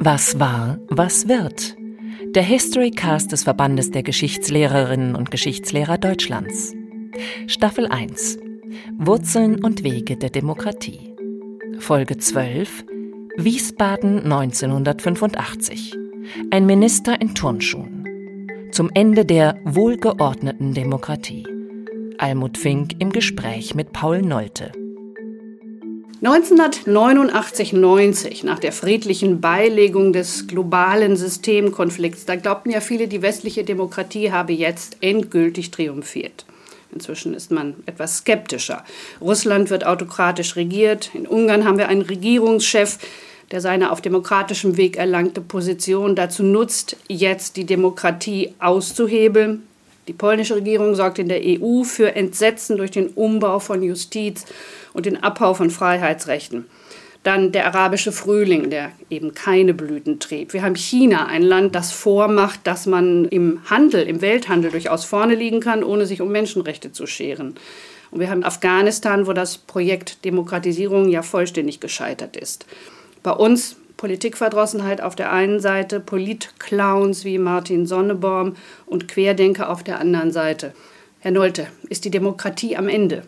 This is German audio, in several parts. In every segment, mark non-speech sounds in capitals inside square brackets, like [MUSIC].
Was war, was wird? Der History Cast des Verbandes der Geschichtslehrerinnen und Geschichtslehrer Deutschlands. Staffel 1. Wurzeln und Wege der Demokratie. Folge 12. Wiesbaden 1985. Ein Minister in Turnschuhen. Zum Ende der wohlgeordneten Demokratie. Almut Fink im Gespräch mit Paul Nolte. 1989-90, nach der friedlichen Beilegung des globalen Systemkonflikts, da glaubten ja viele, die westliche Demokratie habe jetzt endgültig triumphiert. Inzwischen ist man etwas skeptischer. Russland wird autokratisch regiert. In Ungarn haben wir einen Regierungschef, der seine auf demokratischem Weg erlangte Position dazu nutzt, jetzt die Demokratie auszuhebeln. Die polnische Regierung sorgt in der EU für Entsetzen durch den Umbau von Justiz und den Abbau von Freiheitsrechten. Dann der arabische Frühling, der eben keine Blüten trieb. Wir haben China, ein Land, das vormacht, dass man im Handel, im Welthandel durchaus vorne liegen kann, ohne sich um Menschenrechte zu scheren. Und wir haben Afghanistan, wo das Projekt Demokratisierung ja vollständig gescheitert ist. Bei uns Politikverdrossenheit auf der einen Seite, Politclowns wie Martin Sonneborn und Querdenker auf der anderen Seite. Herr Nolte, ist die Demokratie am Ende?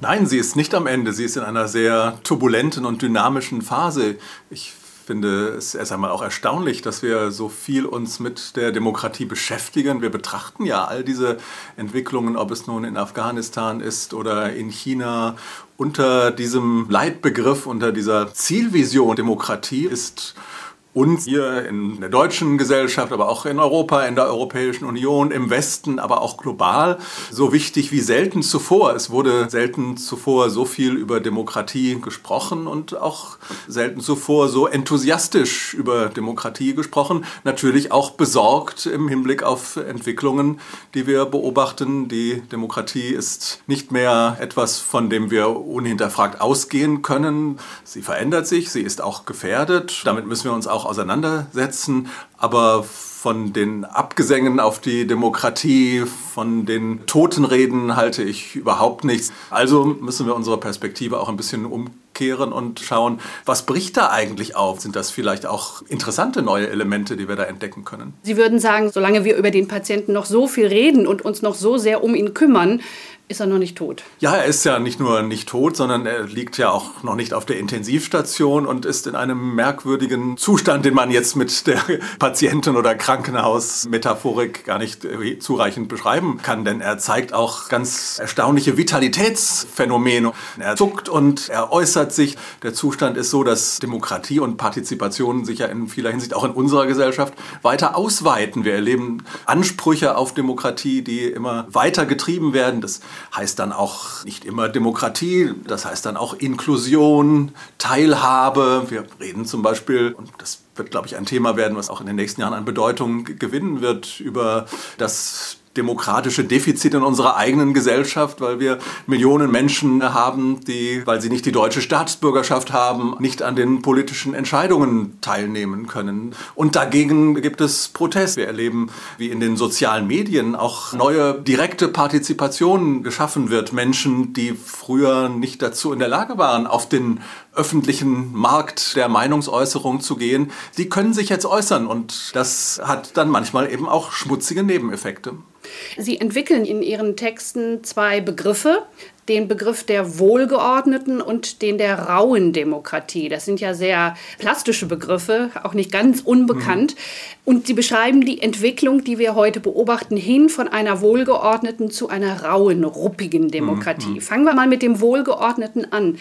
Nein, sie ist nicht am Ende. Sie ist in einer sehr turbulenten und dynamischen Phase. Ich finde es erst einmal auch erstaunlich, dass wir so viel uns mit der Demokratie beschäftigen. Wir betrachten ja all diese Entwicklungen, ob es nun in Afghanistan ist oder in China. Unter diesem Leitbegriff, unter dieser Zielvision Demokratie ist uns hier in der deutschen Gesellschaft, aber auch in Europa, in der Europäischen Union, im Westen, aber auch global so wichtig wie selten zuvor. Es wurde selten zuvor so viel über Demokratie gesprochen und auch selten zuvor so enthusiastisch über Demokratie gesprochen. Natürlich auch besorgt im Hinblick auf Entwicklungen, die wir beobachten. Die Demokratie ist nicht mehr etwas, von dem wir unhinterfragt ausgehen können. Sie verändert sich, sie ist auch gefährdet. Damit müssen wir uns auch auseinandersetzen. Aber von den Abgesängen auf die Demokratie, von den Totenreden halte ich überhaupt nichts. Also müssen wir unsere Perspektive auch ein bisschen umkehren und schauen, was bricht da eigentlich auf? Sind das vielleicht auch interessante neue Elemente, die wir da entdecken können? Sie würden sagen, solange wir über den Patienten noch so viel reden und uns noch so sehr um ihn kümmern, ist er noch nicht tot. Ja, er ist ja nicht nur nicht tot, sondern er liegt ja auch noch nicht auf der Intensivstation und ist in einem merkwürdigen Zustand, den man jetzt mit der [LAUGHS] Patienten- oder Krankenhausmetaphorik gar nicht zureichend beschreiben kann, denn er zeigt auch ganz erstaunliche Vitalitätsphänomene. Er zuckt und er äußert sich. Der Zustand ist so, dass Demokratie und Partizipation sich ja in vieler Hinsicht auch in unserer Gesellschaft weiter ausweiten. Wir erleben Ansprüche auf Demokratie, die immer weiter getrieben werden. Das heißt dann auch nicht immer Demokratie, das heißt dann auch Inklusion, Teilhabe. Wir reden zum Beispiel, und das wird, glaube ich, ein Thema werden, was auch in den nächsten Jahren an Bedeutung gewinnen wird, über das demokratische Defizit in unserer eigenen Gesellschaft, weil wir Millionen Menschen haben, die, weil sie nicht die deutsche Staatsbürgerschaft haben, nicht an den politischen Entscheidungen teilnehmen können. Und dagegen gibt es Protest. Wir erleben, wie in den sozialen Medien auch neue direkte Partizipation geschaffen wird. Menschen, die früher nicht dazu in der Lage waren, auf den öffentlichen Markt der Meinungsäußerung zu gehen, die können sich jetzt äußern und das hat dann manchmal eben auch schmutzige Nebeneffekte. Sie entwickeln in Ihren Texten zwei Begriffe, den Begriff der wohlgeordneten und den der rauen Demokratie. Das sind ja sehr plastische Begriffe, auch nicht ganz unbekannt. Mhm. Und sie beschreiben die Entwicklung, die wir heute beobachten, hin von einer wohlgeordneten zu einer rauen, ruppigen Demokratie. Mhm. Fangen wir mal mit dem Wohlgeordneten an.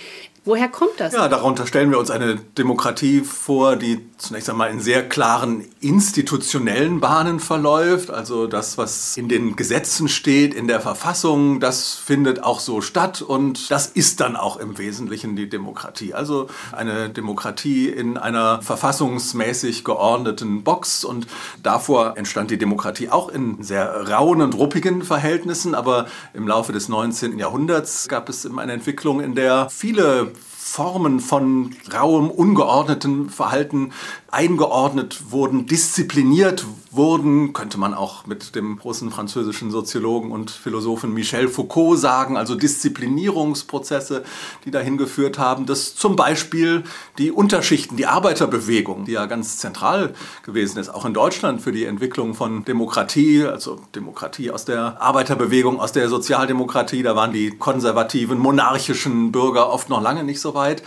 Woher kommt das? Ja, darunter stellen wir uns eine Demokratie vor, die zunächst einmal in sehr klaren institutionellen Bahnen verläuft. Also das, was in den Gesetzen steht, in der Verfassung, das findet auch so statt und das ist dann auch im Wesentlichen die Demokratie. Also eine Demokratie in einer verfassungsmäßig geordneten Box und davor entstand die Demokratie auch in sehr rauen und ruppigen Verhältnissen, aber im Laufe des 19. Jahrhunderts gab es eine Entwicklung, in der viele Formen von rauem, ungeordneten Verhalten eingeordnet wurden, diszipliniert wurden, könnte man auch mit dem großen französischen Soziologen und Philosophen Michel Foucault sagen, also Disziplinierungsprozesse, die dahin geführt haben, dass zum Beispiel die Unterschichten, die Arbeiterbewegung, die ja ganz zentral gewesen ist, auch in Deutschland für die Entwicklung von Demokratie, also Demokratie aus der Arbeiterbewegung, aus der Sozialdemokratie, da waren die konservativen, monarchischen Bürger oft noch lange nicht so weit.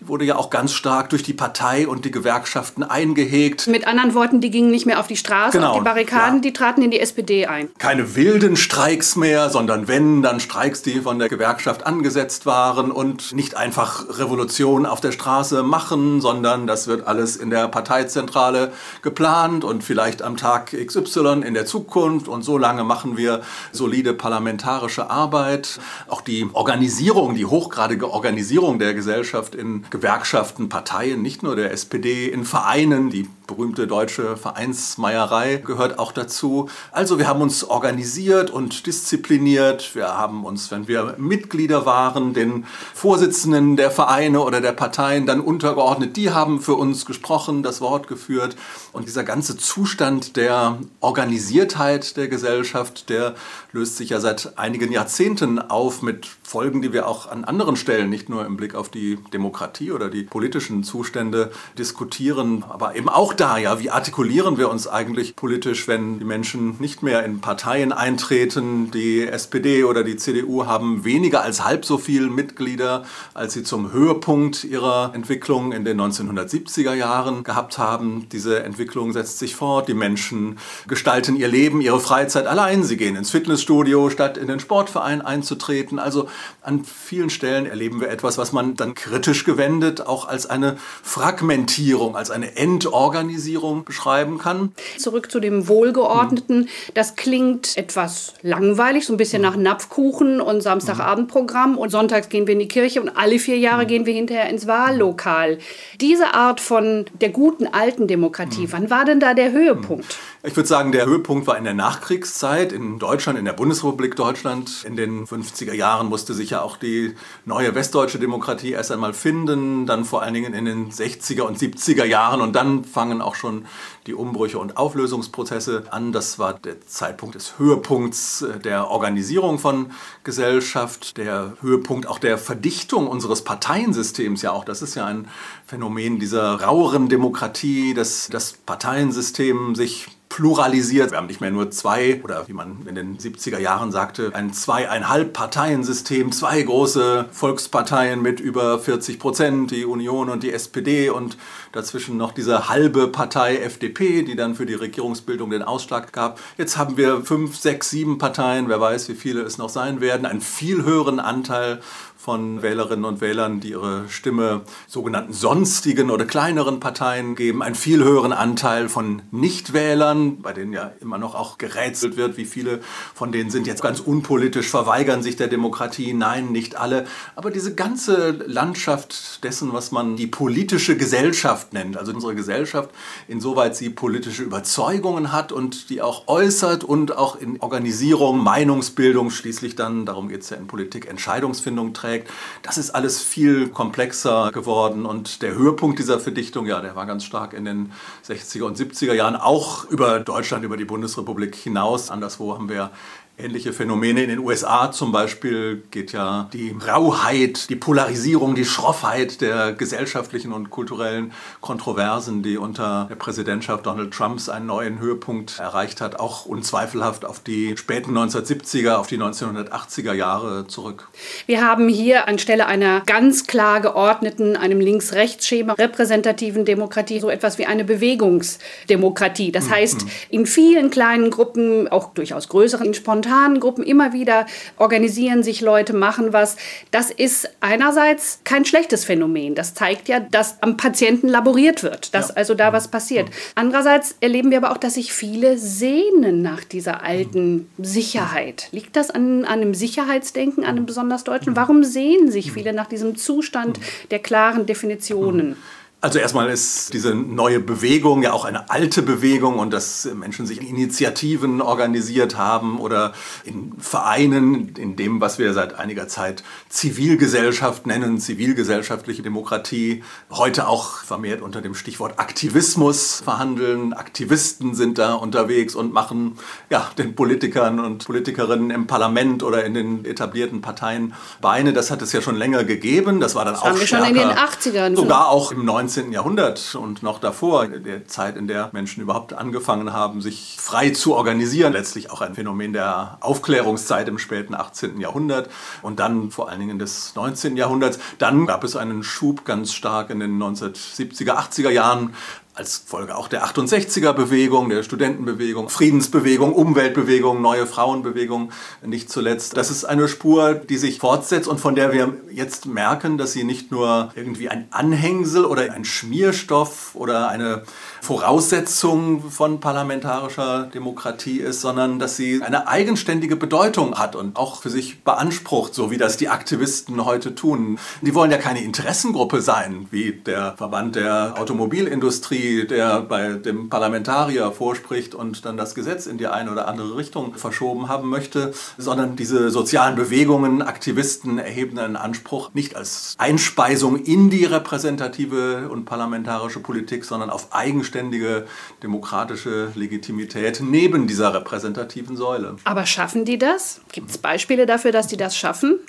Die wurde ja auch ganz stark durch die Partei und die Gewerkschaften eingehegt. Mit anderen Worten, die gingen nicht mehr auf die Straße, genau, auf die Barrikaden, ja. die traten in die SPD ein. Keine wilden Streiks mehr, sondern wenn, dann Streiks, die von der Gewerkschaft angesetzt waren und nicht einfach Revolution auf der Straße machen, sondern das wird alles in der Parteizentrale geplant und vielleicht am Tag XY in der Zukunft und so lange machen wir solide parlamentarische Arbeit. Auch die Organisierung, die hochgradige Organisierung der Gesellschaft in Gewerkschaften, Parteien, nicht nur der SPD, in Vereinen, die berühmte deutsche Vereinsmeierei gehört auch dazu. Also wir haben uns organisiert und diszipliniert. Wir haben uns, wenn wir Mitglieder waren, den Vorsitzenden der Vereine oder der Parteien dann untergeordnet. Die haben für uns gesprochen, das Wort geführt. Und dieser ganze Zustand der Organisiertheit der Gesellschaft, der löst sich ja seit einigen Jahrzehnten auf mit Folgen, die wir auch an anderen Stellen, nicht nur im Blick auf die Demokratie oder die politischen Zustände diskutieren, aber eben auch da, ja, wie artikulieren wir uns eigentlich politisch, wenn die Menschen nicht mehr in Parteien eintreten? Die SPD oder die CDU haben weniger als halb so viele Mitglieder, als sie zum Höhepunkt ihrer Entwicklung in den 1970er Jahren gehabt haben. Diese Entwicklung setzt sich fort. Die Menschen gestalten ihr Leben, ihre Freizeit allein. Sie gehen ins Fitnessstudio, statt in den Sportverein einzutreten. Also an vielen Stellen erleben wir etwas, was man dann kritisch gewendet auch als eine Fragmentierung, als eine Entorganisation Organisierung beschreiben kann. Zurück zu dem Wohlgeordneten. Das klingt etwas langweilig, so ein bisschen nach Napfkuchen und Samstagabendprogramm und sonntags gehen wir in die Kirche und alle vier Jahre gehen wir hinterher ins Wahllokal. Diese Art von der guten alten Demokratie, wann war denn da der Höhepunkt? Ich würde sagen, der Höhepunkt war in der Nachkriegszeit in Deutschland, in der Bundesrepublik Deutschland. In den 50er Jahren musste sich ja auch die neue westdeutsche Demokratie erst einmal finden, dann vor allen Dingen in den 60er und 70er Jahren und dann fangen auch schon die Umbrüche und Auflösungsprozesse an. Das war der Zeitpunkt des Höhepunkts äh, der Organisierung von Gesellschaft, der Höhepunkt auch der Verdichtung unseres Parteiensystems ja auch. Das ist ja ein Phänomen dieser raueren Demokratie, dass das Parteiensystem sich pluralisiert. Wir haben nicht mehr nur zwei oder wie man in den 70er Jahren sagte, ein zweieinhalb Parteiensystem, zwei große Volksparteien mit über 40 Prozent, die Union und die SPD und dazwischen noch diese halbe Partei FDP, die dann für die Regierungsbildung den Ausschlag gab. Jetzt haben wir fünf, sechs, sieben Parteien, wer weiß, wie viele es noch sein werden, einen viel höheren Anteil von Wählerinnen und Wählern, die ihre Stimme sogenannten sonstigen oder kleineren Parteien geben, einen viel höheren Anteil von Nichtwählern, bei denen ja immer noch auch gerätselt wird, wie viele von denen sind jetzt ganz unpolitisch, verweigern sich der Demokratie. Nein, nicht alle. Aber diese ganze Landschaft dessen, was man die politische Gesellschaft nennt, also unsere Gesellschaft, insoweit sie politische Überzeugungen hat und die auch äußert und auch in Organisierung, Meinungsbildung, schließlich dann, darum geht es ja in Politik, Entscheidungsfindung trägt, geprägt. Das ist alles viel komplexer geworden und der Höhepunkt dieser Verdichtung, ja, der war ganz stark in den 60er und 70er Jahren, auch über Deutschland, über die Bundesrepublik hinaus. Anderswo haben wir Ähnliche Phänomene in den USA zum Beispiel geht ja die Rauheit, die Polarisierung, die Schroffheit der gesellschaftlichen und kulturellen Kontroversen, die unter der Präsidentschaft Donald Trumps einen neuen Höhepunkt erreicht hat, auch unzweifelhaft auf die späten 1970er, auf die 1980er Jahre zurück. Wir haben hier anstelle einer ganz klar geordneten, einem Links-Rechts-Schema repräsentativen Demokratie so etwas wie eine Bewegungsdemokratie. Das mhm. heißt, in vielen kleinen Gruppen, auch durchaus größeren, spontan spontanen Gruppen immer wieder organisieren sich Leute, machen was. Das ist einerseits kein schlechtes Phänomen. Das zeigt ja, dass am Patienten laboriert wird, dass ja. also da was passiert. Andererseits erleben wir aber auch, dass sich viele sehnen nach dieser alten Sicherheit. Liegt das an, an einem Sicherheitsdenken, an einem besonders deutschen? Warum sehen sich viele nach diesem Zustand der klaren Definitionen? Also erstmal ist diese neue Bewegung ja auch eine alte Bewegung und dass Menschen sich in Initiativen organisiert haben oder in Vereinen, in dem, was wir seit einiger Zeit Zivilgesellschaft nennen, zivilgesellschaftliche Demokratie, heute auch vermehrt unter dem Stichwort Aktivismus verhandeln. Aktivisten sind da unterwegs und machen ja, den Politikern und Politikerinnen im Parlament oder in den etablierten Parteien Beine. Das hat es ja schon länger gegeben. Das war dann das auch haben wir schon in den 80ern. Sogar auch im 19. 19. Jahrhundert und noch davor, der Zeit, in der Menschen überhaupt angefangen haben, sich frei zu organisieren. Letztlich auch ein Phänomen der Aufklärungszeit im späten 18. Jahrhundert und dann vor allen Dingen des 19. Jahrhunderts. Dann gab es einen Schub ganz stark in den 1970er, 80er Jahren, als Folge auch der 68er-Bewegung, der Studentenbewegung, Friedensbewegung, Umweltbewegung, neue Frauenbewegung, nicht zuletzt. Das ist eine Spur, die sich fortsetzt und von der wir jetzt merken, dass sie nicht nur irgendwie ein Anhängsel oder ein Schmierstoff oder eine Voraussetzung von parlamentarischer Demokratie ist, sondern dass sie eine eigenständige Bedeutung hat und auch für sich beansprucht, so wie das die Aktivisten heute tun. Die wollen ja keine Interessengruppe sein, wie der Verband der Automobilindustrie, der bei dem Parlamentarier vorspricht und dann das Gesetz in die eine oder andere Richtung verschoben haben möchte, sondern diese sozialen Bewegungen, Aktivisten erheben einen Anspruch nicht als Einspeisung in die repräsentative und parlamentarische Politik, sondern auf eigenständige eigenständige demokratische Legitimität neben dieser repräsentativen Säule. Aber schaffen die das? Gibt es Beispiele dafür, dass die das schaffen?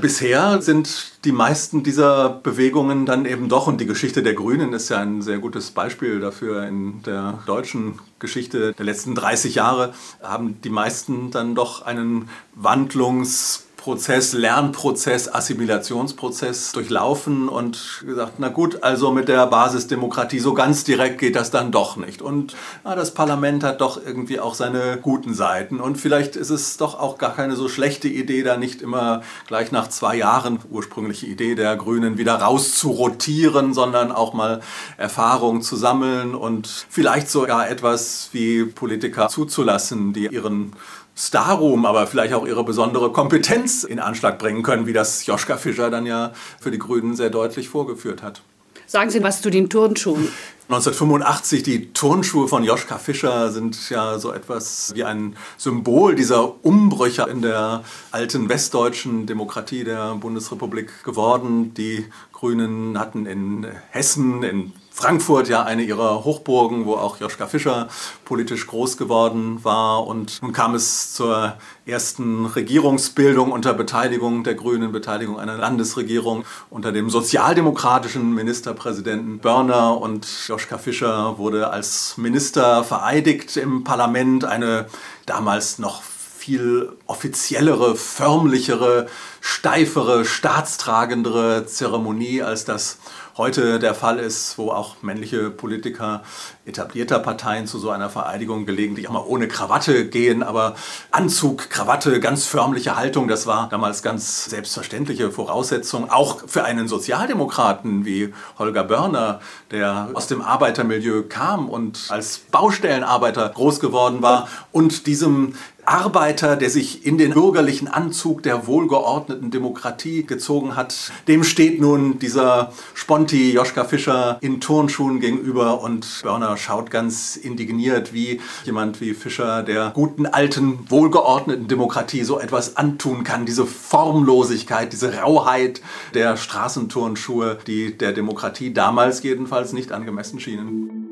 Bisher sind die meisten dieser Bewegungen dann eben doch, und die Geschichte der Grünen ist ja ein sehr gutes Beispiel dafür in der deutschen Geschichte der letzten 30 Jahre, haben die meisten dann doch einen Wandlungs- Prozess, Lernprozess, Assimilationsprozess durchlaufen und gesagt, na gut, also mit der Basisdemokratie so ganz direkt geht das dann doch nicht. Und na, das Parlament hat doch irgendwie auch seine guten Seiten. Und vielleicht ist es doch auch gar keine so schlechte Idee, da nicht immer gleich nach zwei Jahren, ursprüngliche Idee der Grünen, wieder rauszurotieren, sondern auch mal Erfahrung zu sammeln und vielleicht sogar etwas wie Politiker zuzulassen, die ihren Starruhm, aber vielleicht auch ihre besondere Kompetenz in Anschlag bringen können, wie das Joschka Fischer dann ja für die Grünen sehr deutlich vorgeführt hat. Sagen Sie was zu den Turnschuhen. 1985, die Turnschuhe von Joschka Fischer sind ja so etwas wie ein Symbol dieser Umbrüche in der alten westdeutschen Demokratie der Bundesrepublik geworden. Die Grünen hatten in Hessen, in Frankfurt ja eine ihrer Hochburgen, wo auch Joschka Fischer politisch groß geworden war. Und nun kam es zur ersten Regierungsbildung unter Beteiligung der Grünen, Beteiligung einer Landesregierung unter dem sozialdemokratischen Ministerpräsidenten Börner. Und Joschka Fischer wurde als Minister vereidigt im Parlament. Eine damals noch viel offiziellere, förmlichere, steifere, staatstragendere Zeremonie, als das heute der Fall ist, wo auch männliche Politiker etablierter Parteien zu so einer Vereidigung gelegentlich auch mal ohne Krawatte gehen, aber Anzug, Krawatte, ganz förmliche Haltung, das war damals ganz selbstverständliche Voraussetzung, auch für einen Sozialdemokraten wie Holger Börner, der aus dem Arbeitermilieu kam und als Baustellenarbeiter groß geworden war und diesem Arbeiter, der sich in den bürgerlichen Anzug der wohlgeordneten Demokratie gezogen hat, dem steht nun dieser Sponti Joschka Fischer in Turnschuhen gegenüber und Börner schaut ganz indigniert, wie jemand wie Fischer der guten alten wohlgeordneten Demokratie so etwas antun kann. Diese Formlosigkeit, diese Rauheit der Straßenturnschuhe, die der Demokratie damals jedenfalls nicht angemessen schienen.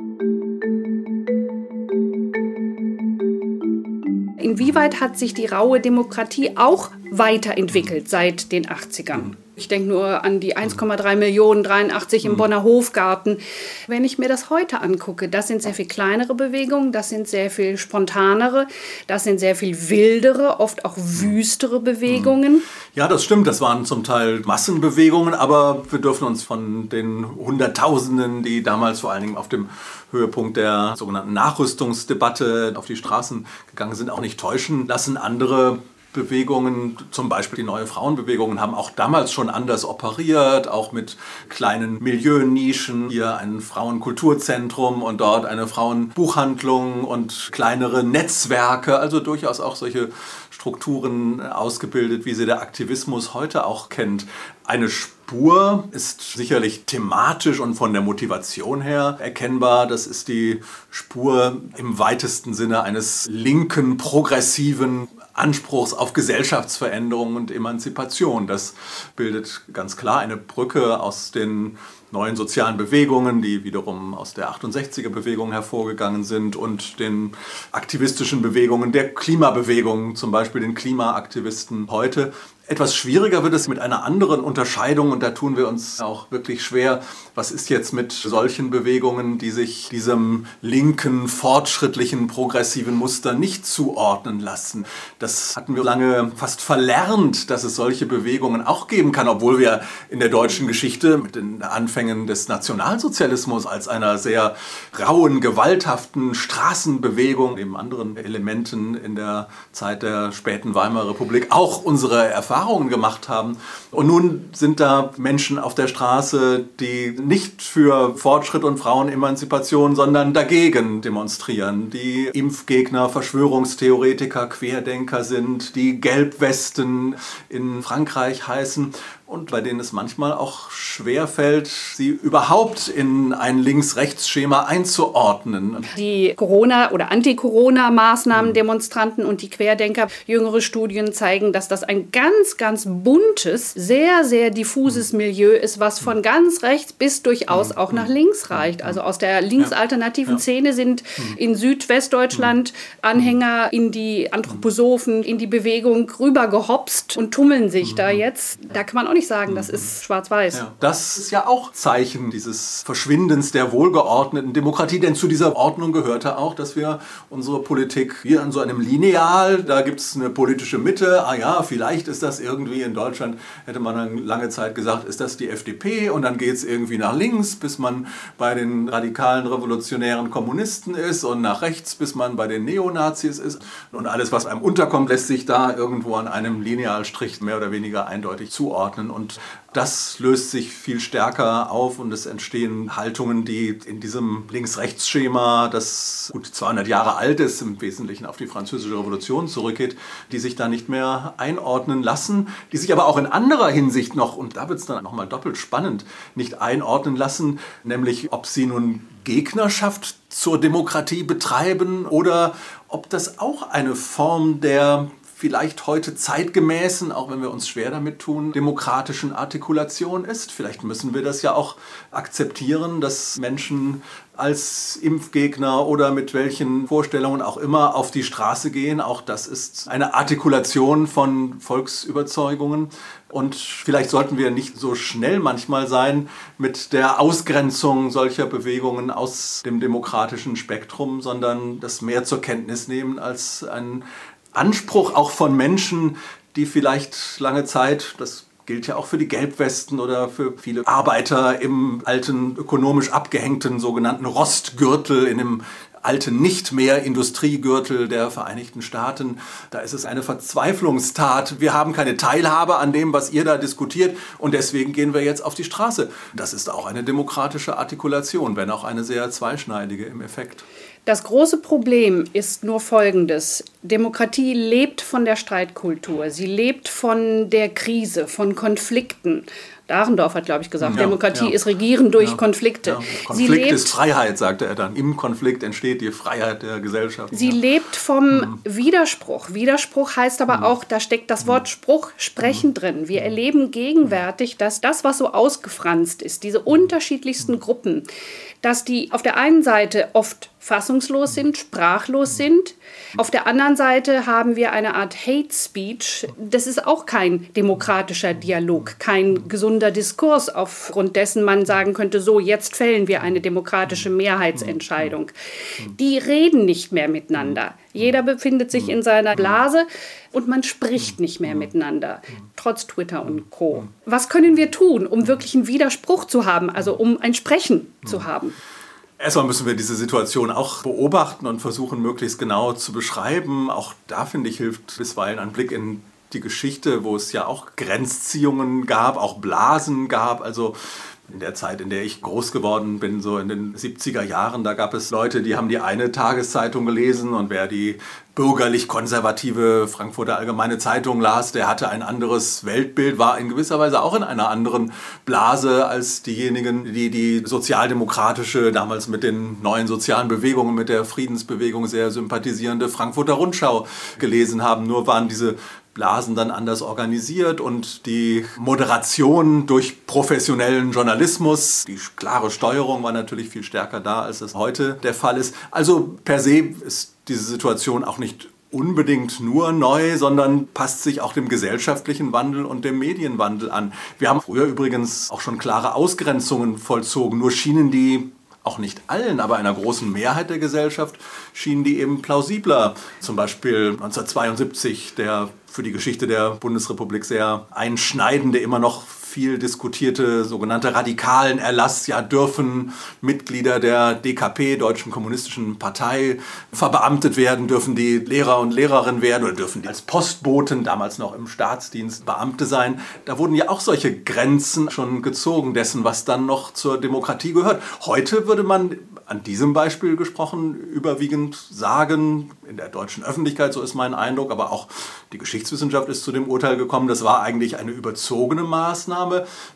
Inwieweit hat sich die raue Demokratie auch weiterentwickelt seit den 80ern? Ich denke nur an die 1,3 Millionen 83 im mhm. Bonner Hofgarten. Wenn ich mir das heute angucke, das sind sehr viel kleinere Bewegungen, das sind sehr viel spontanere, das sind sehr viel wildere, oft auch wüstere Bewegungen. Ja, das stimmt. Das waren zum Teil Massenbewegungen, aber wir dürfen uns von den Hunderttausenden, die damals vor allen Dingen auf dem Höhepunkt der sogenannten Nachrüstungsdebatte auf die Straßen gegangen sind, auch nicht täuschen lassen. Andere Bewegungen, zum Beispiel die neue Frauenbewegungen, haben auch damals schon anders operiert, auch mit kleinen Milieunischen. Hier ein Frauenkulturzentrum und dort eine Frauenbuchhandlung und kleinere Netzwerke, also durchaus auch solche Strukturen ausgebildet, wie sie der Aktivismus heute auch kennt. Eine Spur ist sicherlich thematisch und von der Motivation her erkennbar. Das ist die Spur im weitesten Sinne eines linken, progressiven Anspruchs auf Gesellschaftsveränderung und Emanzipation. Das bildet ganz klar eine Brücke aus den neuen sozialen Bewegungen, die wiederum aus der 68er Bewegung hervorgegangen sind und den aktivistischen Bewegungen der Klimabewegung, zum Beispiel den Klimaaktivisten heute. Etwas schwieriger wird es mit einer anderen Unterscheidung und da tun wir uns auch wirklich schwer. Was ist jetzt mit solchen Bewegungen, die sich diesem linken, fortschrittlichen, progressiven Muster nicht zuordnen lassen? Das hatten wir lange fast verlernt, dass es solche Bewegungen auch geben kann, obwohl wir in der deutschen Geschichte mit den Anfängen des Nationalsozialismus als einer sehr rauen, gewalthaften Straßenbewegung, neben anderen Elementen in der Zeit der späten Weimarer Republik, auch unsere Erfahrungen Erfahrungen gemacht haben. Und nun sind da Menschen auf der Straße, die nicht für Fortschritt und Frauenemanzipation, sondern dagegen demonstrieren, die Impfgegner, Verschwörungstheoretiker, Querdenker sind, die Gelbwesten in Frankreich heißen und bei denen es manchmal auch schwer fällt, sie überhaupt in ein Links-Rechts-Schema einzuordnen. Die Corona- oder Anti-Corona-Maßnahmen, Demonstranten und die Querdenker, jüngere Studien zeigen, dass das ein ganz, ganz buntes, sehr, sehr diffuses Milieu ist, was von ganz rechts bis durchaus auch nach links reicht. Also aus der linksalternativen Szene sind in Südwestdeutschland Anhänger in die Anthroposophen, in die Bewegung rübergehopst und tummeln sich da jetzt. Da kann man auch nicht sagen, das ist schwarz-weiß. Ja, das ist ja auch Zeichen dieses Verschwindens der wohlgeordneten Demokratie, denn zu dieser Ordnung gehörte auch, dass wir unsere Politik hier an so einem Lineal, da gibt es eine politische Mitte, ah ja, vielleicht ist das irgendwie in Deutschland, hätte man dann lange Zeit gesagt, ist das die FDP und dann geht es irgendwie nach links, bis man bei den radikalen revolutionären Kommunisten ist und nach rechts, bis man bei den Neonazis ist. Und alles, was einem unterkommt, lässt sich da irgendwo an einem Linealstrich mehr oder weniger eindeutig zuordnen können. Und das löst sich viel stärker auf und es entstehen Haltungen, die in diesem Links-Rechts-Schema, das gut 200 Jahre alt ist, im Wesentlichen auf die Französische Revolution zurückgeht, die sich da nicht mehr einordnen lassen, die sich aber auch in anderer Hinsicht noch, und da wird es dann nochmal doppelt spannend, nicht einordnen lassen, nämlich ob sie nun Gegnerschaft zur Demokratie betreiben oder ob das auch eine Form der vielleicht heute zeitgemäßen, auch wenn wir uns schwer damit tun, demokratischen Artikulation ist. Vielleicht müssen wir das ja auch akzeptieren, dass Menschen als Impfgegner oder mit welchen Vorstellungen auch immer auf die Straße gehen. Auch das ist eine Artikulation von Volksüberzeugungen. Und vielleicht sollten wir nicht so schnell manchmal sein mit der Ausgrenzung solcher Bewegungen aus dem demokratischen Spektrum, sondern das mehr zur Kenntnis nehmen als ein Anspruch auch von Menschen, die vielleicht lange Zeit, das gilt ja auch für die Gelbwesten oder für viele Arbeiter im alten ökonomisch abgehängten sogenannten Rostgürtel in dem alten nicht mehr Industriegürtel der Vereinigten Staaten. Da ist es eine Verzweiflungstat. Wir haben keine Teilhabe an dem, was ihr da diskutiert und deswegen gehen wir jetzt auf die Straße. Das ist auch eine demokratische Artikulation, wenn auch eine sehr zweischneidige im Effekt. Das große Problem ist nur folgendes. Demokratie lebt von der Streitkultur. Sie lebt von der Krise, von Konflikten. Dahrendorf hat, glaube ich, gesagt, ja, Demokratie ja. ist Regieren durch ja, Konflikte. Konflikt lebt, ist Freiheit, sagte er dann. Im Konflikt entsteht die Freiheit der Gesellschaft. Sie lebt vom mhm. Widerspruch. Widerspruch heißt aber mhm. auch, da steckt das Wort Spruch, Sprechen mhm. drin. Wir erleben gegenwärtig, dass das, was so ausgefranst ist, diese unterschiedlichsten Gruppen, dass die auf der einen Seite oft fassungslos sind, sprachlos sind. Auf der anderen Seite haben wir eine Art Hate Speech. Das ist auch kein demokratischer Dialog, kein gesunder Diskurs, aufgrund dessen man sagen könnte, so, jetzt fällen wir eine demokratische Mehrheitsentscheidung. Die reden nicht mehr miteinander. Jeder befindet sich in seiner Blase und man spricht nicht mehr miteinander, trotz Twitter und Co. Was können wir tun, um wirklich einen Widerspruch zu haben, also um ein Sprechen zu haben? Erstmal müssen wir diese Situation auch beobachten und versuchen, möglichst genau zu beschreiben. Auch da, finde ich, hilft bisweilen ein Blick in die Geschichte, wo es ja auch Grenzziehungen gab, auch Blasen gab. Also in der Zeit, in der ich groß geworden bin, so in den 70er Jahren, da gab es Leute, die haben die eine Tageszeitung gelesen und wer die bürgerlich-konservative Frankfurter Allgemeine Zeitung las, der hatte ein anderes Weltbild, war in gewisser Weise auch in einer anderen Blase als diejenigen, die die sozialdemokratische, damals mit den neuen sozialen Bewegungen, mit der Friedensbewegung sehr sympathisierende Frankfurter Rundschau gelesen haben. Nur waren diese Blasen dann anders organisiert und die Moderation durch professionellen Journalismus, die klare Steuerung war natürlich viel stärker da, als es heute der Fall ist. Also per se ist diese Situation auch nicht unbedingt nur neu, sondern passt sich auch dem gesellschaftlichen Wandel und dem Medienwandel an. Wir haben früher übrigens auch schon klare Ausgrenzungen vollzogen, nur schienen die auch nicht allen, aber einer großen Mehrheit der Gesellschaft schienen die eben plausibler. Zum Beispiel 1972 der für die Geschichte der Bundesrepublik sehr einschneidende, immer noch viel diskutierte sogenannte radikalen Erlass, ja dürfen Mitglieder der DKP, Deutschen Kommunistischen Partei, verbeamtet werden, dürfen die Lehrer und Lehrerinnen werden oder dürfen die als Postboten, damals noch im Staatsdienst, Beamte sein. Da wurden ja auch solche Grenzen schon gezogen dessen, was dann noch zur Demokratie gehört. Heute würde man an diesem Beispiel gesprochen überwiegend sagen, in der deutschen Öffentlichkeit, so ist mein Eindruck, aber auch die Geschichtswissenschaft ist zu dem Urteil gekommen, das war eigentlich eine überzogene Maßnahme.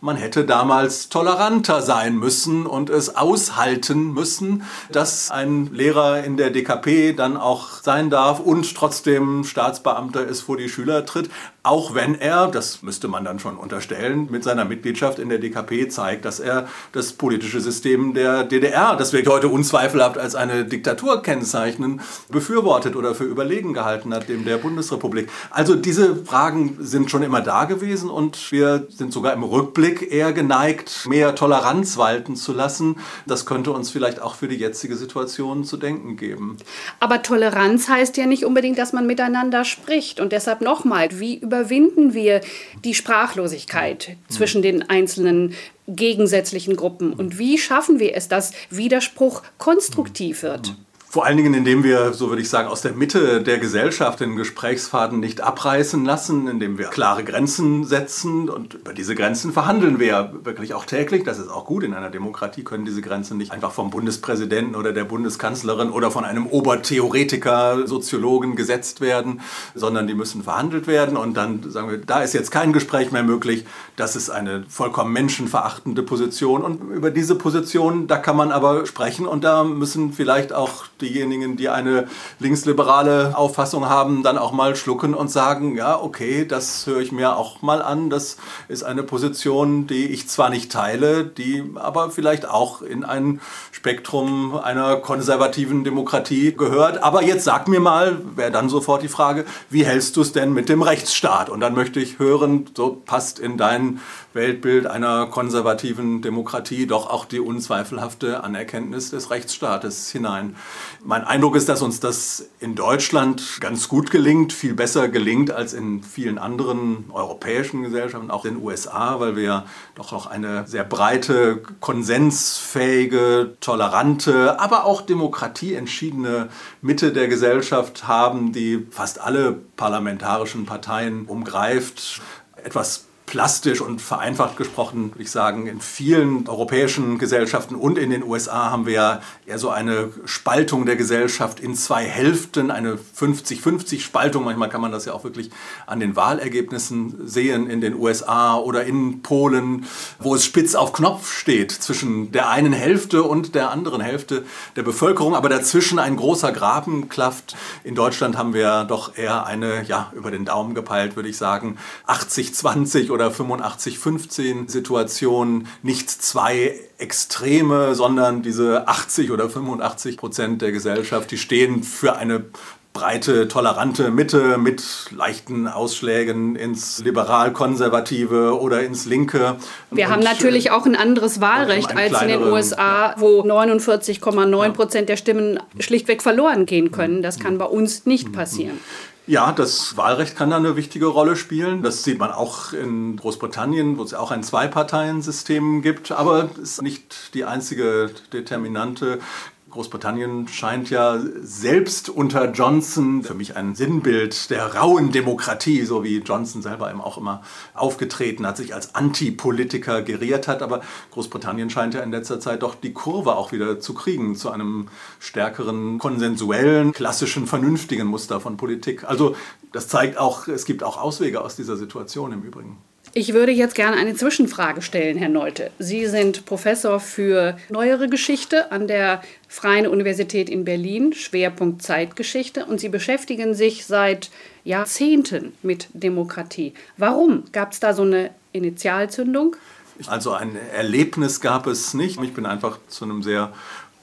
Man hätte damals toleranter sein müssen und es aushalten müssen, dass ein Lehrer in der DKP dann auch sein darf und trotzdem Staatsbeamter ist, vor die Schüler tritt, auch wenn er, das müsste man dann schon unterstellen, mit seiner Mitgliedschaft in der DKP zeigt, dass er das politische System der DDR, das wir heute unzweifelhaft als eine Diktatur kennzeichnen, befürwortet oder für überlegen gehalten hat, dem der Bundesrepublik. Also diese Fragen sind schon immer da gewesen und wir sind sogar im Rückblick eher geneigt, mehr Toleranz walten zu lassen. Das könnte uns vielleicht auch für die jetzige Situation zu denken geben. Aber Toleranz heißt ja nicht unbedingt, dass man miteinander spricht. Und deshalb nochmal, wie überwinden wir die Sprachlosigkeit zwischen den einzelnen gegensätzlichen Gruppen? Und wie schaffen wir es, dass Widerspruch konstruktiv wird? Vor allen Dingen, indem wir, so würde ich sagen, aus der Mitte der Gesellschaft den Gesprächsfaden nicht abreißen lassen, indem wir klare Grenzen setzen und über diese Grenzen verhandeln wir ja wirklich auch täglich. Das ist auch gut. In einer Demokratie können diese Grenzen nicht einfach vom Bundespräsidenten oder der Bundeskanzlerin oder von einem Obertheoretiker, Soziologen gesetzt werden, sondern die müssen verhandelt werden und dann sagen wir, da ist jetzt kein Gespräch mehr möglich. Das ist eine vollkommen menschenverachtende Position und über diese Position, da kann man aber sprechen und da müssen vielleicht auch diejenigen, die eine linksliberale Auffassung haben, dann auch mal schlucken und sagen, ja, okay, das höre ich mir auch mal an. Das ist eine Position, die ich zwar nicht teile, die aber vielleicht auch in ein Spektrum einer konservativen Demokratie gehört. Aber jetzt sag mir mal, wäre dann sofort die Frage, wie hältst du es denn mit dem Rechtsstaat? Und dann möchte ich hören, so passt in dein Weltbild einer konservativen Demokratie doch auch die unzweifelhafte Anerkenntnis des Rechtsstaates hinein. Mein Eindruck ist, dass uns das in Deutschland ganz gut gelingt, viel besser gelingt als in vielen anderen europäischen Gesellschaften, auch in den USA, weil wir doch noch eine sehr breite, konsensfähige, tolerante, aber auch demokratieentschiedene Mitte der Gesellschaft haben, die fast alle parlamentarischen Parteien umgreift. Etwas plastisch und vereinfacht gesprochen, würde ich sagen, in vielen europäischen Gesellschaften und in den USA haben wir ja eher so eine Spaltung der Gesellschaft in zwei Hälften, eine 50-50 Spaltung. Manchmal kann man das ja auch wirklich an den Wahlergebnissen sehen in den USA oder in Polen, wo es spitz auf Knopf steht zwischen der einen Hälfte und der anderen Hälfte der Bevölkerung, aber dazwischen ein großer Graben klafft. In Deutschland haben wir doch eher eine, ja, über den Daumen gepeilt, würde ich sagen, 80-20 oder oder 85-15 Situation nicht zwei Extreme, sondern diese 80 oder 85 Prozent der Gesellschaft, die stehen für eine breite, tolerante Mitte mit leichten Ausschlägen ins liberal-konservative oder ins Linke. Wir und haben natürlich äh, auch ein anderes Wahlrecht als in den USA, ja. wo 49,9 Prozent der Stimmen schlichtweg verloren gehen können. Das kann bei uns nicht passieren. Ja, das Wahlrecht kann da eine wichtige Rolle spielen. Das sieht man auch in Großbritannien, wo es auch ein Zwei-Parteien-System gibt. Aber es ist nicht die einzige Determinante Großbritannien scheint ja selbst unter Johnson für mich ein Sinnbild der rauen Demokratie, so wie Johnson selber eben auch immer aufgetreten hat, sich als Antipolitiker geriert hat. Aber Großbritannien scheint ja in letzter Zeit doch die Kurve auch wieder zu kriegen zu einem stärkeren, konsensuellen, klassischen, vernünftigen Muster von Politik. Also das zeigt auch, es gibt auch Auswege aus dieser Situation im Übrigen. Ich würde jetzt gerne eine Zwischenfrage stellen, Herr Neute. Sie sind Professor für neuere Geschichte an der Freien Universität in Berlin, Schwerpunkt Zeitgeschichte, und Sie beschäftigen sich seit Jahrzehnten mit Demokratie. Warum? Gab es da so eine Initialzündung? Also ein Erlebnis gab es nicht. Ich bin einfach zu einem sehr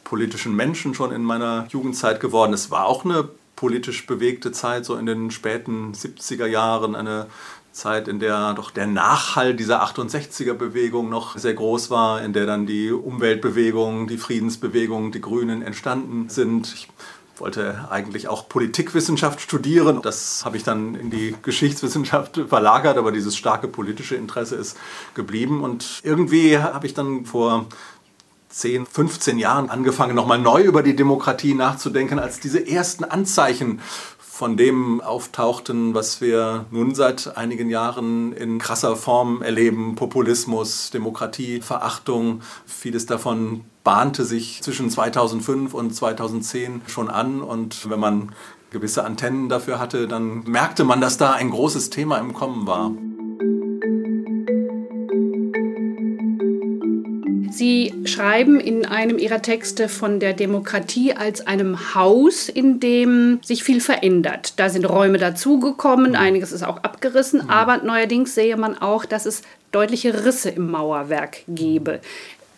politischen Menschen schon in meiner Jugendzeit geworden. Es war auch eine politisch bewegte Zeit, so in den späten 70er Jahren, eine Zeit, in der doch der Nachhall dieser 68er-Bewegung noch sehr groß war, in der dann die Umweltbewegung, die Friedensbewegung, die Grünen entstanden sind. Ich wollte eigentlich auch Politikwissenschaft studieren. Das habe ich dann in die Geschichtswissenschaft [LAUGHS] verlagert, aber dieses starke politische Interesse ist geblieben. Und irgendwie habe ich dann vor 10, 15 Jahren angefangen, nochmal neu über die Demokratie nachzudenken, als diese ersten Anzeichen von dem auftauchten, was wir nun seit einigen Jahren in krasser Form erleben. Populismus, Demokratieverachtung, vieles davon bahnte sich zwischen 2005 und 2010 schon an. Und wenn man gewisse Antennen dafür hatte, dann merkte man, dass da ein großes Thema im Kommen war. Sie schreiben in einem Ihrer Texte von der Demokratie als einem Haus, in dem sich viel verändert. Da sind Räume dazugekommen, mhm. einiges ist auch abgerissen, mhm. aber neuerdings sehe man auch, dass es deutliche Risse im Mauerwerk gebe.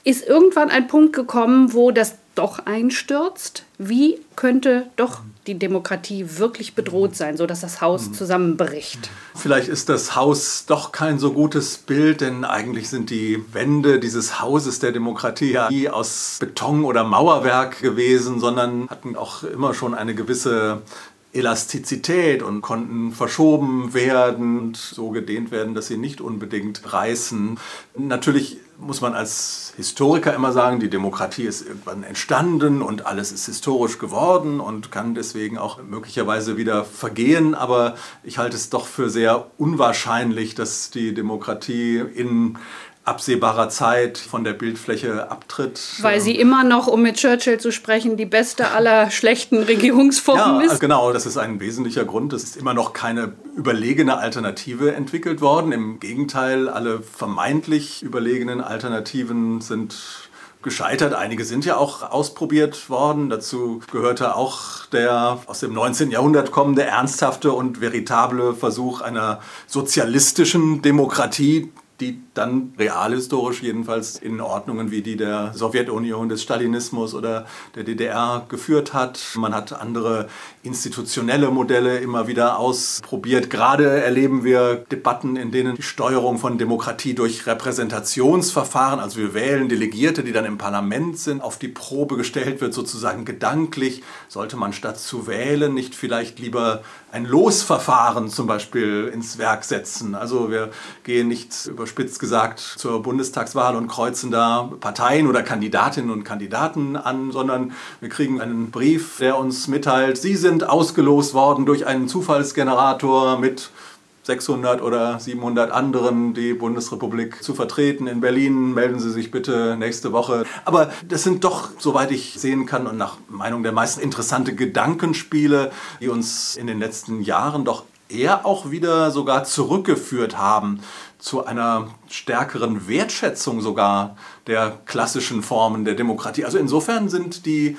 Ist irgendwann ein Punkt gekommen, wo das doch einstürzt? Wie könnte doch die Demokratie wirklich bedroht sein, sodass das Haus hm. zusammenbricht? Vielleicht ist das Haus doch kein so gutes Bild, denn eigentlich sind die Wände dieses Hauses der Demokratie ja nie aus Beton oder Mauerwerk gewesen, sondern hatten auch immer schon eine gewisse Elastizität und konnten verschoben werden und so gedehnt werden, dass sie nicht unbedingt reißen. Natürlich muss man als Historiker immer sagen, die Demokratie ist irgendwann entstanden und alles ist historisch geworden und kann deswegen auch möglicherweise wieder vergehen. Aber ich halte es doch für sehr unwahrscheinlich, dass die Demokratie in absehbarer Zeit von der Bildfläche abtritt. Weil sie immer noch, um mit Churchill zu sprechen, die beste aller schlechten Regierungsformen ja, ist. Genau, das ist ein wesentlicher Grund. Es ist immer noch keine überlegene Alternative entwickelt worden. Im Gegenteil, alle vermeintlich überlegenen Alternativen sind gescheitert. Einige sind ja auch ausprobiert worden. Dazu gehörte auch der aus dem 19. Jahrhundert kommende ernsthafte und veritable Versuch einer sozialistischen Demokratie, die dann realhistorisch jedenfalls in Ordnungen wie die der Sowjetunion, des Stalinismus oder der DDR geführt hat. Man hat andere institutionelle Modelle immer wieder ausprobiert. Gerade erleben wir Debatten, in denen die Steuerung von Demokratie durch Repräsentationsverfahren, also wir wählen Delegierte, die dann im Parlament sind, auf die Probe gestellt wird, sozusagen gedanklich. Sollte man statt zu wählen nicht vielleicht lieber ein Losverfahren zum Beispiel ins Werk setzen? Also wir gehen nicht überspitzt gesagt zur Bundestagswahl und kreuzen da Parteien oder Kandidatinnen und Kandidaten an, sondern wir kriegen einen Brief, der uns mitteilt, Sie sind ausgelost worden durch einen Zufallsgenerator mit 600 oder 700 anderen die Bundesrepublik zu vertreten. In Berlin melden Sie sich bitte nächste Woche. Aber das sind doch, soweit ich sehen kann und nach Meinung der meisten, interessante Gedankenspiele, die uns in den letzten Jahren doch eher auch wieder sogar zurückgeführt haben zu einer stärkeren Wertschätzung sogar der klassischen Formen der Demokratie. Also insofern sind die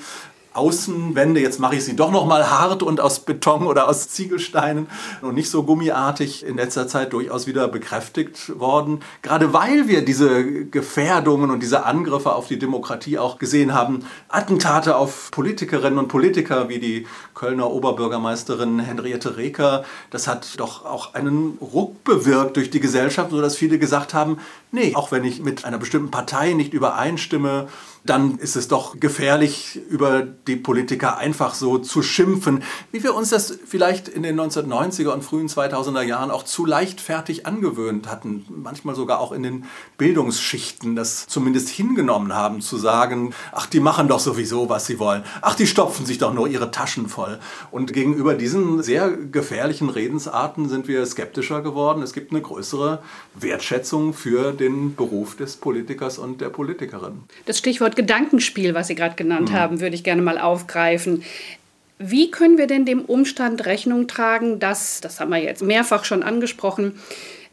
Außenwände, jetzt mache ich sie doch noch mal hart und aus Beton oder aus Ziegelsteinen und nicht so gummiartig in letzter Zeit durchaus wieder bekräftigt worden. Gerade weil wir diese Gefährdungen und diese Angriffe auf die Demokratie auch gesehen haben, Attentate auf Politikerinnen und Politiker wie die Kölner Oberbürgermeisterin Henriette Reker, das hat doch auch einen Ruck bewirkt durch die Gesellschaft, sodass viele gesagt haben, Nee, auch wenn ich mit einer bestimmten Partei nicht übereinstimme, dann ist es doch gefährlich, über die Politiker einfach so zu schimpfen, wie wir uns das vielleicht in den 1990er und frühen 2000er Jahren auch zu leichtfertig angewöhnt hatten, manchmal sogar auch in den Bildungsschichten das zumindest hingenommen haben, zu sagen, ach, die machen doch sowieso, was sie wollen, ach, die stopfen sich doch nur ihre Taschen voll. Und gegenüber diesen sehr gefährlichen Redensarten sind wir skeptischer geworden. Es gibt eine größere Wertschätzung für den Beruf des Politikers und der Politikerin. Das Stichwort Gedankenspiel, was Sie gerade genannt mhm. haben, würde ich gerne mal aufgreifen. Wie können wir denn dem Umstand Rechnung tragen, dass, das haben wir jetzt mehrfach schon angesprochen,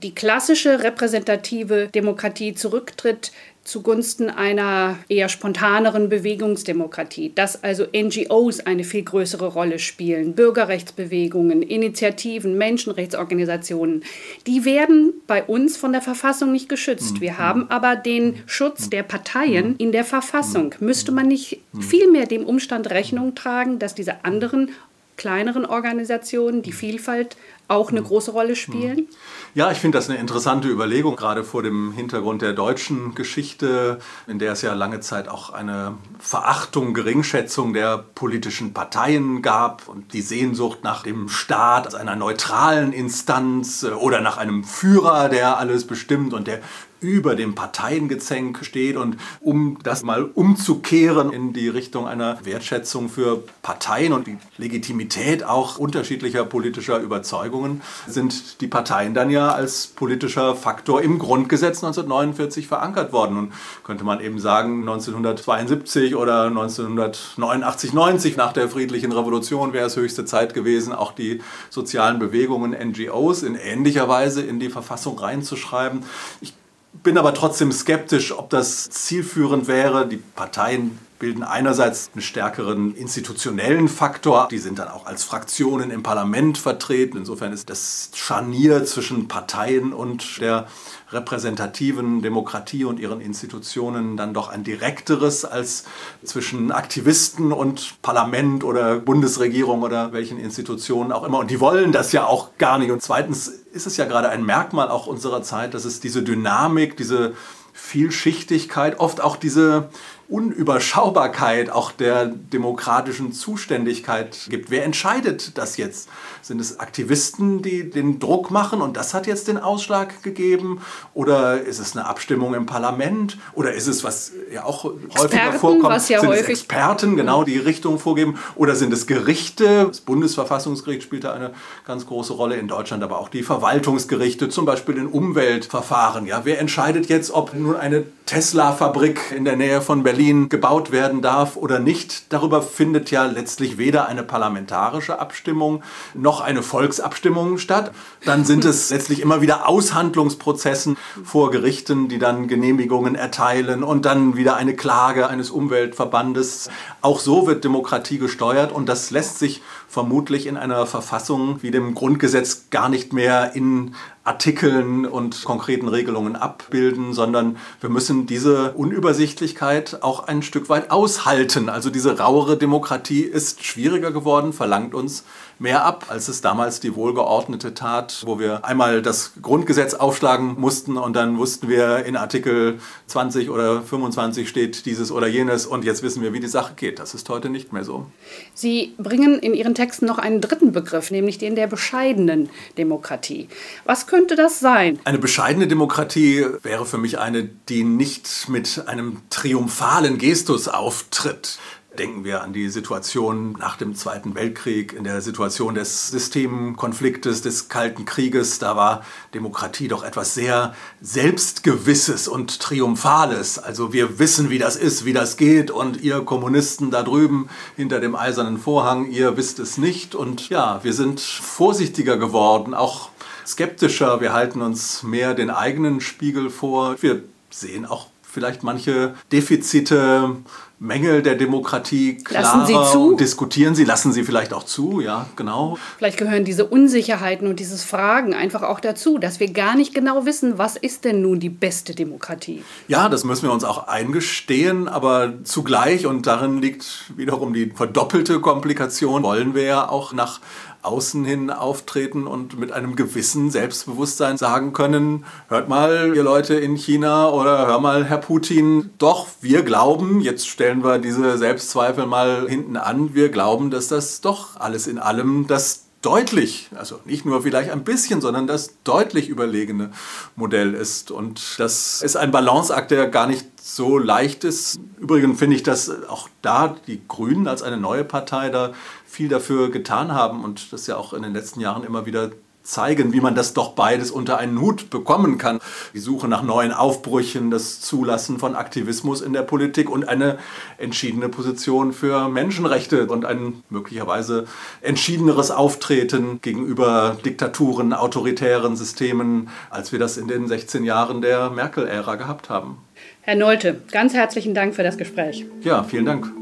die klassische repräsentative Demokratie zurücktritt zugunsten einer eher spontaneren Bewegungsdemokratie, dass also NGOs eine viel größere Rolle spielen, Bürgerrechtsbewegungen, Initiativen, Menschenrechtsorganisationen, die werden bei uns von der Verfassung nicht geschützt. Wir haben aber den Schutz der Parteien in der Verfassung. Müsste man nicht vielmehr dem Umstand Rechnung tragen, dass diese anderen kleineren Organisationen die Vielfalt auch eine große Rolle spielen? Ja, ich finde das eine interessante Überlegung, gerade vor dem Hintergrund der deutschen Geschichte, in der es ja lange Zeit auch eine Verachtung, Geringschätzung der politischen Parteien gab und die Sehnsucht nach dem Staat als einer neutralen Instanz äh, oder nach einem Führer, der alles bestimmt und der über dem Parteiengezänk steht. Und um das mal umzukehren in die Richtung einer Wertschätzung für Parteien und die Legitimität auch unterschiedlicher politischer Überzeugungen, sind die Parteien dann ja als politischer Faktor im Grundgesetz 1949 verankert worden. Und könnte man eben sagen, 1972 oder 1989, 90 nach der friedlichen Revolution wäre es höchste Zeit gewesen, auch die sozialen Bewegungen, NGOs in ähnlicher Weise in die Verfassung reinzuschreiben. Ich bin aber trotzdem skeptisch, ob das zielführend wäre. Die Parteien bilden einerseits einen stärkeren institutionellen Faktor. Die sind dann auch als Fraktionen im Parlament vertreten. Insofern ist das Scharnier zwischen Parteien und der repräsentativen Demokratie und ihren Institutionen dann doch ein direkteres als zwischen Aktivisten und Parlament oder Bundesregierung oder welchen Institutionen auch immer. Und die wollen das ja auch gar nicht. Und zweitens ist es ja gerade ein Merkmal auch unserer Zeit, dass es diese Dynamik, diese Vielschichtigkeit, oft auch diese Unüberschaubarkeit auch der demokratischen Zuständigkeit gibt. Wer entscheidet das jetzt? Sind es Aktivisten, die den Druck machen und das hat jetzt den Ausschlag gegeben? Oder ist es eine Abstimmung im Parlament? Oder ist es, was ja auch Experten, häufiger vorkommt, was ja sind häufig es Experten, genau, die Richtung vorgeben? Oder sind es Gerichte? Das Bundesverfassungsgericht spielt da eine ganz große Rolle in Deutschland, aber auch die Verwaltungsgerichte, zum Beispiel in Umweltverfahren. Ja, wer entscheidet jetzt, ob nun eine Tesla-Fabrik in der Nähe von Berlin gebaut werden darf oder nicht. Darüber findet ja letztlich weder eine parlamentarische Abstimmung noch eine Volksabstimmung statt. Dann sind es [LAUGHS] letztlich immer wieder Aushandlungsprozessen vor Gerichten, die dann Genehmigungen erteilen und dann wieder eine Klage eines Umweltverbandes. Auch so wird Demokratie gesteuert und das lässt sich vermutlich in einer Verfassung wie dem Grundgesetz gar nicht mehr in Artikeln und konkreten Regelungen abbilden, sondern wir müssen diese Unübersichtlichkeit auch ein Stück weit aushalten. Also diese rauere Demokratie ist schwieriger geworden, verlangt uns mehr ab, als es damals die wohlgeordnete tat, wo wir einmal das Grundgesetz aufschlagen mussten und dann wussten wir, in Artikel 20 oder 25 steht dieses oder jenes und jetzt wissen wir, wie die Sache geht. Das ist heute nicht mehr so. Sie bringen in Ihren Texten noch einen dritten Begriff, nämlich den der bescheidenen Demokratie. Was könnte das sein? Eine bescheidene Demokratie wäre für mich eine, die nicht mit einem triumphalen Gestus auftritt. Denken wir an die Situation nach dem Zweiten Weltkrieg, in der Situation des Systemkonfliktes, des Kalten Krieges. Da war Demokratie doch etwas sehr Selbstgewisses und Triumphales. Also wir wissen, wie das ist, wie das geht und ihr Kommunisten da drüben hinter dem eisernen Vorhang, ihr wisst es nicht. Und ja, wir sind vorsichtiger geworden, auch skeptischer. Wir halten uns mehr den eigenen Spiegel vor. Wir sehen auch vielleicht manche Defizite Mängel der Demokratie klarer lassen Sie zu? diskutieren Sie, lassen Sie vielleicht auch zu, ja, genau. Vielleicht gehören diese Unsicherheiten und dieses Fragen einfach auch dazu, dass wir gar nicht genau wissen, was ist denn nun die beste Demokratie? Ja, das müssen wir uns auch eingestehen, aber zugleich, und darin liegt wiederum die verdoppelte Komplikation, wollen wir ja auch nach außen hin auftreten und mit einem gewissen Selbstbewusstsein sagen können, hört mal, ihr Leute in China oder hör mal, Herr Putin, doch, wir glauben, jetzt stellen wir diese Selbstzweifel mal hinten an, wir glauben, dass das doch alles in allem das deutlich, also nicht nur vielleicht ein bisschen, sondern das deutlich überlegene Modell ist. Und das ist ein Balanceakt, der gar nicht so leicht ist. Übrigens finde ich, dass auch da die Grünen als eine neue Partei da viel dafür getan haben und das ja auch in den letzten Jahren immer wieder zeigen, wie man das doch beides unter einen Hut bekommen kann. Die Suche nach neuen Aufbrüchen, das Zulassen von Aktivismus in der Politik und eine entschiedene Position für Menschenrechte und ein möglicherweise entschiedeneres Auftreten gegenüber Diktaturen, autoritären Systemen, als wir das in den 16 Jahren der Merkel-Ära gehabt haben. Herr Nolte, ganz herzlichen Dank für das Gespräch. Ja, vielen Dank.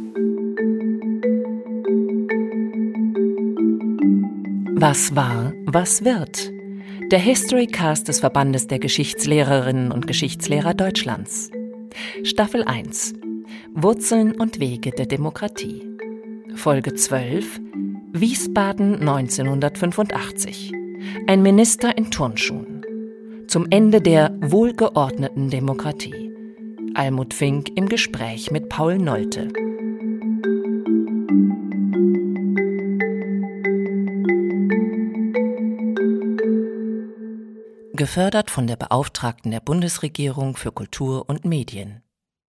Was war, was wird? Der Historycast des Verbandes der Geschichtslehrerinnen und Geschichtslehrer Deutschlands. Staffel 1. Wurzeln und Wege der Demokratie. Folge 12. Wiesbaden 1985. Ein Minister in Turnschuhen. Zum Ende der wohlgeordneten Demokratie. Almut Fink im Gespräch mit Paul Nolte. Gefördert von der Beauftragten der Bundesregierung für Kultur und Medien.